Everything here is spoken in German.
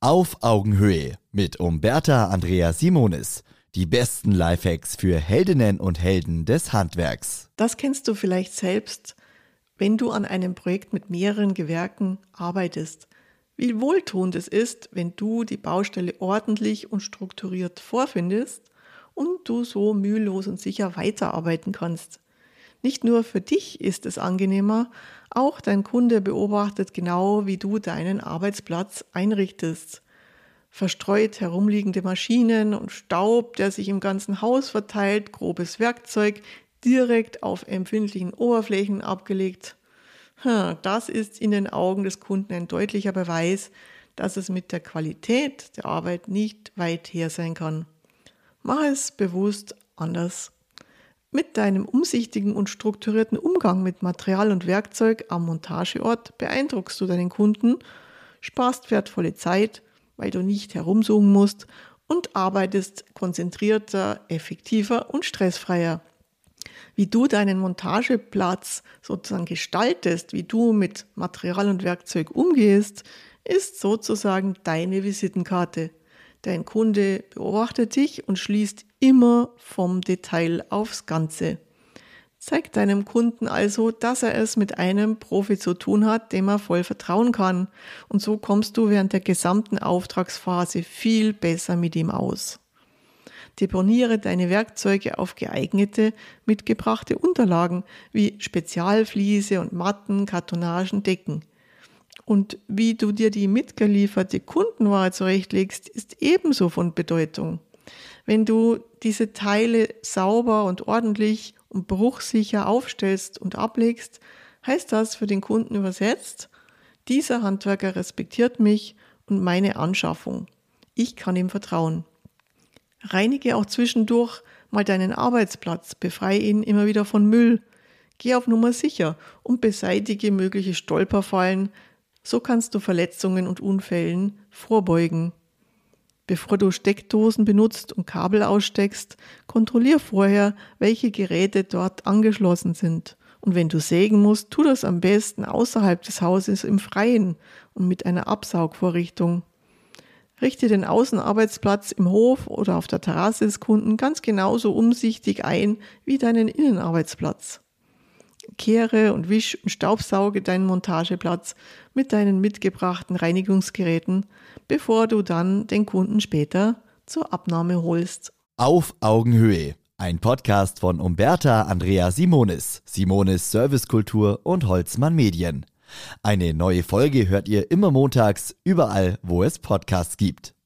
Auf Augenhöhe mit Umberta Andrea Simonis. Die besten Lifehacks für Heldinnen und Helden des Handwerks. Das kennst du vielleicht selbst, wenn du an einem Projekt mit mehreren Gewerken arbeitest. Wie wohltuend es ist, wenn du die Baustelle ordentlich und strukturiert vorfindest und du so mühelos und sicher weiterarbeiten kannst. Nicht nur für dich ist es angenehmer, auch dein Kunde beobachtet genau, wie du deinen Arbeitsplatz einrichtest. Verstreut herumliegende Maschinen und Staub, der sich im ganzen Haus verteilt, grobes Werkzeug, direkt auf empfindlichen Oberflächen abgelegt. Das ist in den Augen des Kunden ein deutlicher Beweis, dass es mit der Qualität der Arbeit nicht weit her sein kann. Mach es bewusst anders. Mit deinem umsichtigen und strukturierten Umgang mit Material und Werkzeug am Montageort beeindruckst du deinen Kunden, sparst wertvolle Zeit, weil du nicht herumsuchen musst und arbeitest konzentrierter, effektiver und stressfreier. Wie du deinen Montageplatz sozusagen gestaltest, wie du mit Material und Werkzeug umgehst, ist sozusagen deine Visitenkarte. Dein Kunde beobachtet dich und schließt immer vom Detail aufs Ganze. Zeig deinem Kunden also, dass er es mit einem Profi zu tun hat, dem er voll vertrauen kann. Und so kommst du während der gesamten Auftragsphase viel besser mit ihm aus. Deponiere deine Werkzeuge auf geeignete, mitgebrachte Unterlagen wie Spezialfliese und Matten, Kartonagen, Decken. Und wie du dir die mitgelieferte Kundenware zurechtlegst, ist ebenso von Bedeutung. Wenn du diese Teile sauber und ordentlich und bruchsicher aufstellst und ablegst, heißt das für den Kunden übersetzt, dieser Handwerker respektiert mich und meine Anschaffung. Ich kann ihm vertrauen. Reinige auch zwischendurch mal deinen Arbeitsplatz, befreie ihn immer wieder von Müll. Geh auf Nummer sicher und beseitige mögliche Stolperfallen. So kannst du Verletzungen und Unfällen vorbeugen. Bevor du Steckdosen benutzt und Kabel aussteckst, kontrollier vorher, welche Geräte dort angeschlossen sind. Und wenn du sägen musst, tu das am besten außerhalb des Hauses im Freien und mit einer Absaugvorrichtung. Richte den Außenarbeitsplatz im Hof oder auf der Terrasse des Kunden ganz genauso umsichtig ein wie deinen Innenarbeitsplatz. Kehre und wisch und staubsauge deinen Montageplatz mit deinen mitgebrachten Reinigungsgeräten, bevor du dann den Kunden später zur Abnahme holst. Auf Augenhöhe. Ein Podcast von Umberta Andrea Simonis, Simonis Servicekultur und Holzmann Medien. Eine neue Folge hört ihr immer montags, überall, wo es Podcasts gibt.